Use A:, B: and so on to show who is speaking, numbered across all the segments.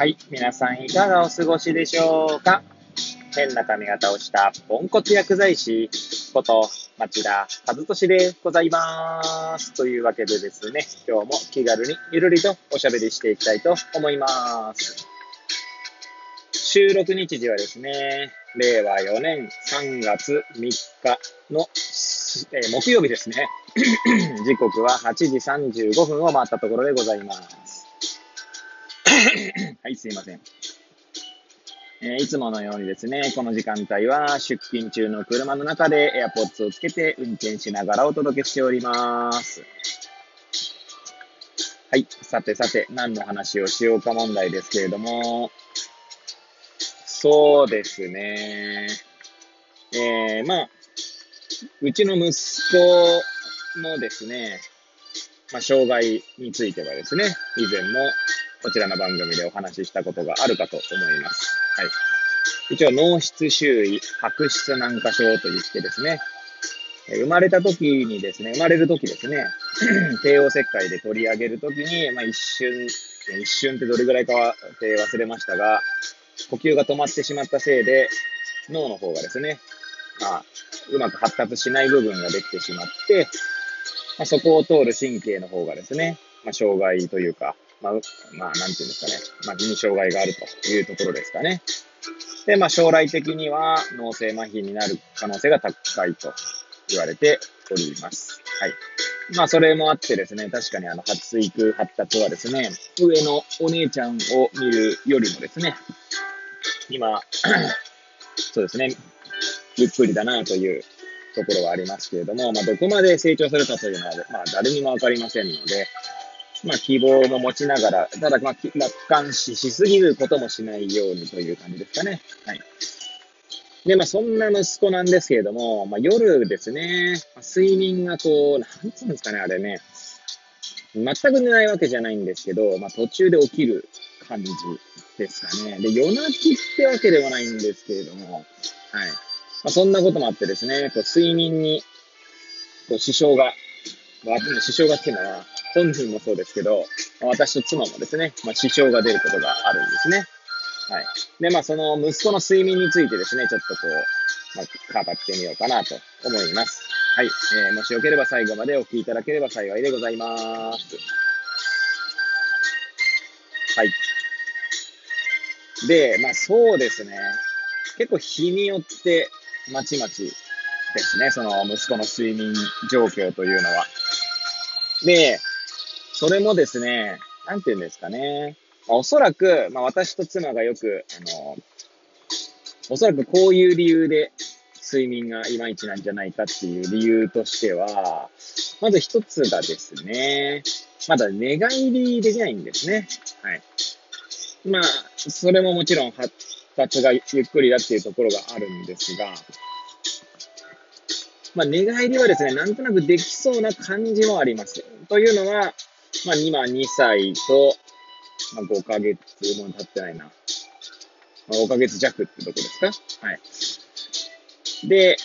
A: はい。皆さんいかがお過ごしでしょうか？変な髪型をしたポンコツ薬剤師こと町田和俊でございます。というわけでですね、今日も気軽にゆるりとおしゃべりしていきたいと思います。収録日時はですね、令和4年3月3日の、えー木曜日ですね。時刻は8時35分を回ったところでございます。はい、すいません。えーいつものようにですね、この時間帯は出勤中の車の中で AirPods をつけて運転しながらお届けしております。はい、さてさて、何の話をしようか問題ですけれども、そうですね、えー、まあ、うちの息子のですね、まあ、障害についてはですね、以前もこちらの番組でお話ししたことがあるかと思います。はい。一応、脳室周囲白質軟化症といってですね、生まれた時にですね、生まれる時ですね、帝王切開で取り上げる時に、まあ、一瞬、一瞬ってどれぐらいかは忘れましたが、呼吸が止まってしまったせいで、脳の方がですね、まあ、うまく発達しない部分ができてしまって、まあ、そこを通る神経の方がですね、まあ、障害というか、まあ、まあ、なんていうんですかね、まあ、に障害があるというところですかね。で、まあ、将来的には脳性麻痺になる可能性が高いと言われております。はい。まあ、それもあってですね、確かにあの、発育、発達はですね、上のお姉ちゃんを見るよりもですね、今、そうですね、ゆっくりだなというところはありますけれども、まあ、どこまで成長するかというのは、まあ、誰にもわかりませんので、まあ、希望も持ちながら、ただ、まあ、楽観視しすぎることもしないようにという感じですかね。はい。で、まあ、そんな息子なんですけれども、まあ、夜ですね、まあ睡眠がこう、なんつうんですかね、あれね、全く寝ないわけじゃないんですけど、まあ、途中で起きる感じですかね。で、夜泣きってわけではないんですけれども、はい。まあ、そんなこともあってですね、こう睡眠にこう支障が、まあ、支障がっていうのは、本人もそうですけど、私と妻もですね、まあ、支障が出ることがあるんですね。はい。で、まあ、その息子の睡眠についてですね、ちょっとこう、まあ、語ってみようかなと思います。はい。えー、もしよければ最後までお聞きいただければ幸いでございます。はい。で、まあ、そうですね。結構日によってまちまちですね、その息子の睡眠状況というのは。で、それもですね、なんて言うんですかね。まあおそらく、まあ私と妻がよく、あの、おそらくこういう理由で睡眠がいまいちなんじゃないかっていう理由としては、まず一つがですね、まだ寝返りできないんですね。はい。まあ、それももちろん発達がゆっくりだっていうところがあるんですが、まあ、寝返りはですね、なんとなくできそうな感じもあります。というのは、まあ、今2歳と、まあ、5ヶ月も経ってないな。まあ、5ヶ月弱ってとこですか？はい。で、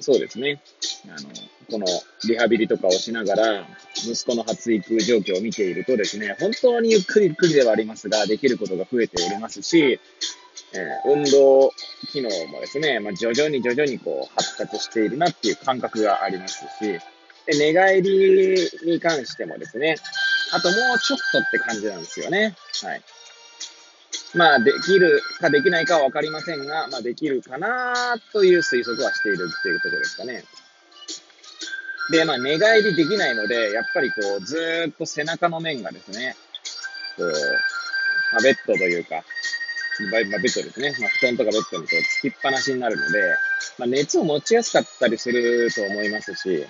A: そうですね。あの、このリハビリとかをしながら、息子の発育状況を見ているとですね、本当にゆっくりゆっくりではありますが、できることが増えておりますし、えー運動機能もですね、まあ、徐々に徐々にこう発達しているなっていう感覚がありますし、で寝返りに関してもですね、あともうちょっとって感じなんですよね。はい。まあ、できるかできないかはわかりませんが、まあ、できるかなという推測はしているっていうところですかね。で、まあ、寝返りできないので、やっぱりこう、ずっと背中の面がですね、こう、まあ、ベッドというか、まあベッドですね。まあ、布団とかベッドにこう、つきっぱなしになるので、まあ、熱を持ちやすかったりすると思いますし、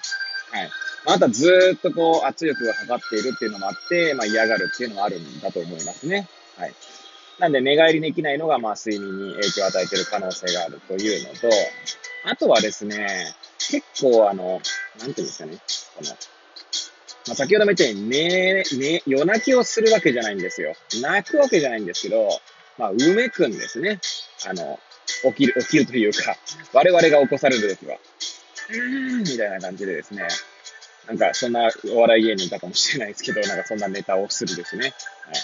A: はい。まあ、あとはずっとこう、圧力がかかっているっていうのもあって、まあ、嫌がるっていうのもあるんだと思いますね。はい。なんで、寝返りできないのが、まあ、睡眠に影響を与えている可能性があるというのと、あとはですね、結構あの、なんていうんですかね、この、まあ、先ほども言ったように、ね、ね、夜泣きをするわけじゃないんですよ。泣くわけじゃないんですけど、まあ、うめくんですね。あの、起きる、起きるというか、我々が起こされるときは、うん、みたいな感じでですね、なんか、そんなお笑い芸人かもしれないですけど、なんかそんなネタをするですね。はい。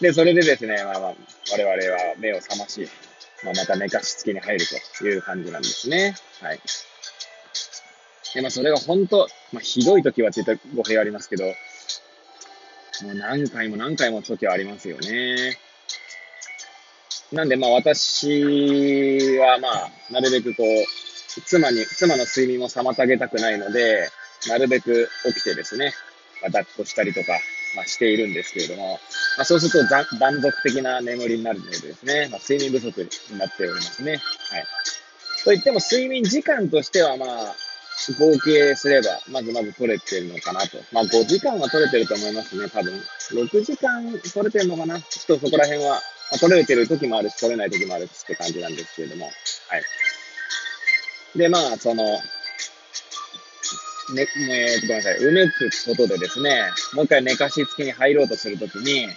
A: で、それでですね、まあまあ、我々は目を覚まし、まあ、また寝かしつけに入るという感じなんですね。はい。で、まあ、それが本当、まあ、ひどい時はって言ったら語弊ありますけど、もう何回も何回も時はありますよね。なんで、まあ、私は、まあ、なるべくこう、妻に、妻の睡眠も妨げたくないので、なるべく起きてですね、まあ、抱っこしたりとか、まあ、しているんですけれども、まあ、そうすると断続的な眠りになるのでですね、まあ、睡眠不足になっておりますね。はい。といっても睡眠時間としてはまあ、合計すれば、まずまず取れてるのかなと。まあ5時間は取れてると思いますね、多分。6時間取れてるのかな？ちょっとそこら辺は、まあ、取れてる時もあるし、取れない時もあるしって感じなんですけれども。はい。で、まあ、その、ね、えー、ごめんなさい、うめくことでですね、もう一回寝かしつきに入ろうとするときに、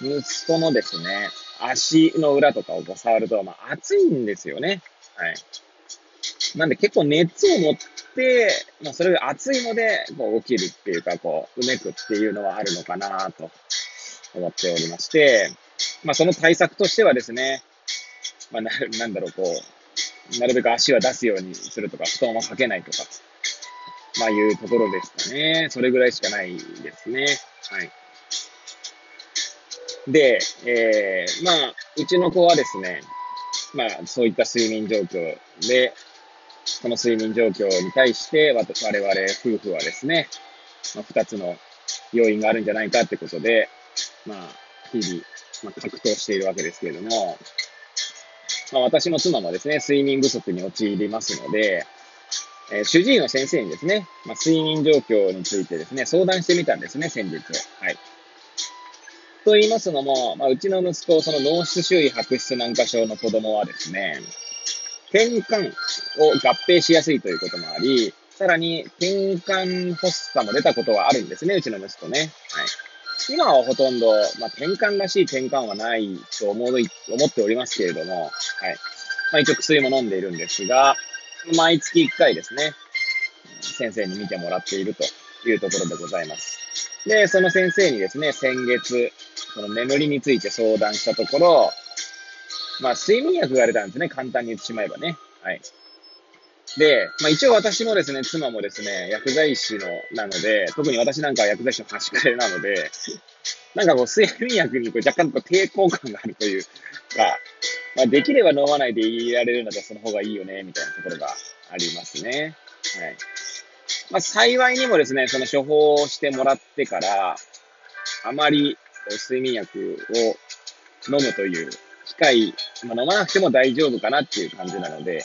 A: 息子のですね、足の裏とかをこう触ると、まあ、熱いんですよね。はい。なんで結構熱を持って、まあ、それが熱いので、こう起きるっていうか、こう、うめくっていうのはあるのかなと思っておりまして、まあ、その対策としてはですね、まあ、な、なんだろう、こう、なるべく足は出すようにするとか、布団をかけないとか、まあいうところですかね。それぐらいしかないですね。はい。で、えー、まあ、うちの子はですね、まあ、そういった睡眠状況で、この睡眠状況に対して、我々夫婦はですね、まあ、二つの要因があるんじゃないかってことで、まあ、日々、まあ、格闘しているわけですけれども、まあ、私の妻もですね、睡眠不足に陥りますので、えー、主治医の先生にですね、まあ、睡眠状況についてですね、相談してみたんですね、先日。はい。と言いますのも、まあ、うちの息子、その脳室周囲白質軟化症の子供はですね、転換を合併しやすいということもあり、さらに転換発作も出たことはあるんですね、うちの息子ね。はい。今はほとんど、まあ、転換らしい転換はないと思い思っておりますけれども、はい。まあ、一応薬も飲んでいるんですが、毎月1回ですね、先生に見てもらっているというところでございます。で、その先生にですね、先月、その眠りについて相談したところ、まあ、睡眠薬が言われたんですね、簡単に言ってしまえばね。はい。で、まあ一応私もですね、妻もですね、薬剤師の、なので、特に私なんかは薬剤師の端くれなので、なんかこう、睡眠薬にこう若干こう抵抗感があるというか、まあ、できれば飲まないでいられるんだったらその方がいいよね、みたいなところがありますね。はい。まあ、幸いにもですね、その処方をしてもらってから、あまり睡眠薬を飲むという機会、まあ、飲まなくても大丈夫かなっていう感じなので、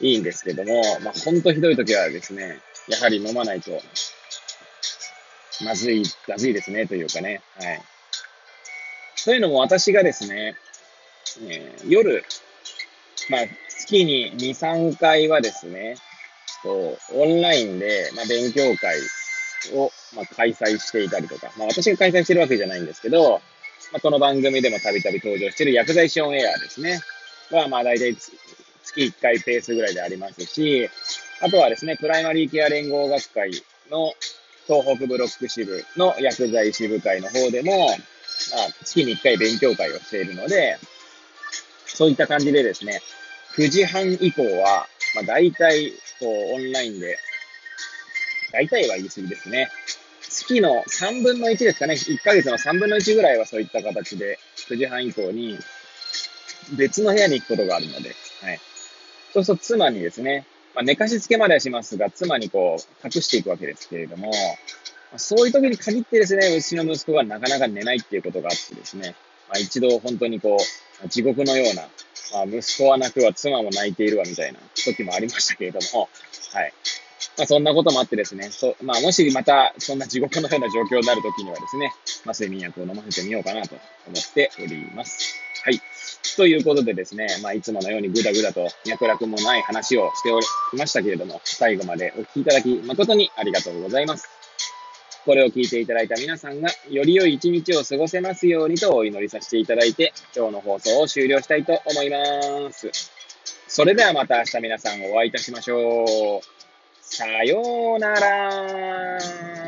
A: いいんですけども、まあ、ほんとひどい時はですね、やはり飲まないと、まずい、まずいですね、というかね。はい。というのも私がですね、えー、夜、まあ、月に2、3回はですね、とオンラインで、まあ、勉強会を、まあ、開催していたりとか、まあ、私が開催してるわけじゃないんですけど、まあ、この番組でもたびたび登場している薬剤師オンエアですね。は、まあ、大体月1回ペースぐらいでありますし、あとはですね、プライマリーケア連合学会の東北ブロック支部の薬剤師部会の方でも、まあ、月に1回勉強会をしているので、そういった感じでですね、9時半以降は、まあ、大体、こう、オンラインで、大体は言い過ぎですね。月の3分の1ですかね。1ヶ月の3分の1ぐらいはそういった形で、9時半以降に、別の部屋に行くことがあるので、はい。そうすると妻にですね、まあ、寝かしつけまではしますが、妻にこう、隠していくわけですけれども、そういう時に限ってですね、うちの息子がなかなか寝ないっていうことがあってですね、まあ、一度本当にこう、地獄のような、まあ、息子は泣くわ、妻も泣いているわ、みたいな時もありましたけれども、はい。まあ、そんなこともあってですね、そまあ、もしまたそんな地獄のような状況になる時にはですね、まあ、睡眠薬を飲ませてみようかなと思っております。ということでですね、まあ、いつものようにぐだぐだと脈絡もない話をしておりましたけれども、最後までお聞きいただき誠にありがとうございます。これを聞いていただいた皆さんが、より良い一日を過ごせますようにとお祈りさせていただいて、今日の放送を終了したいと思います。それではまた明日皆さんお会いいたしましょう。さようなら。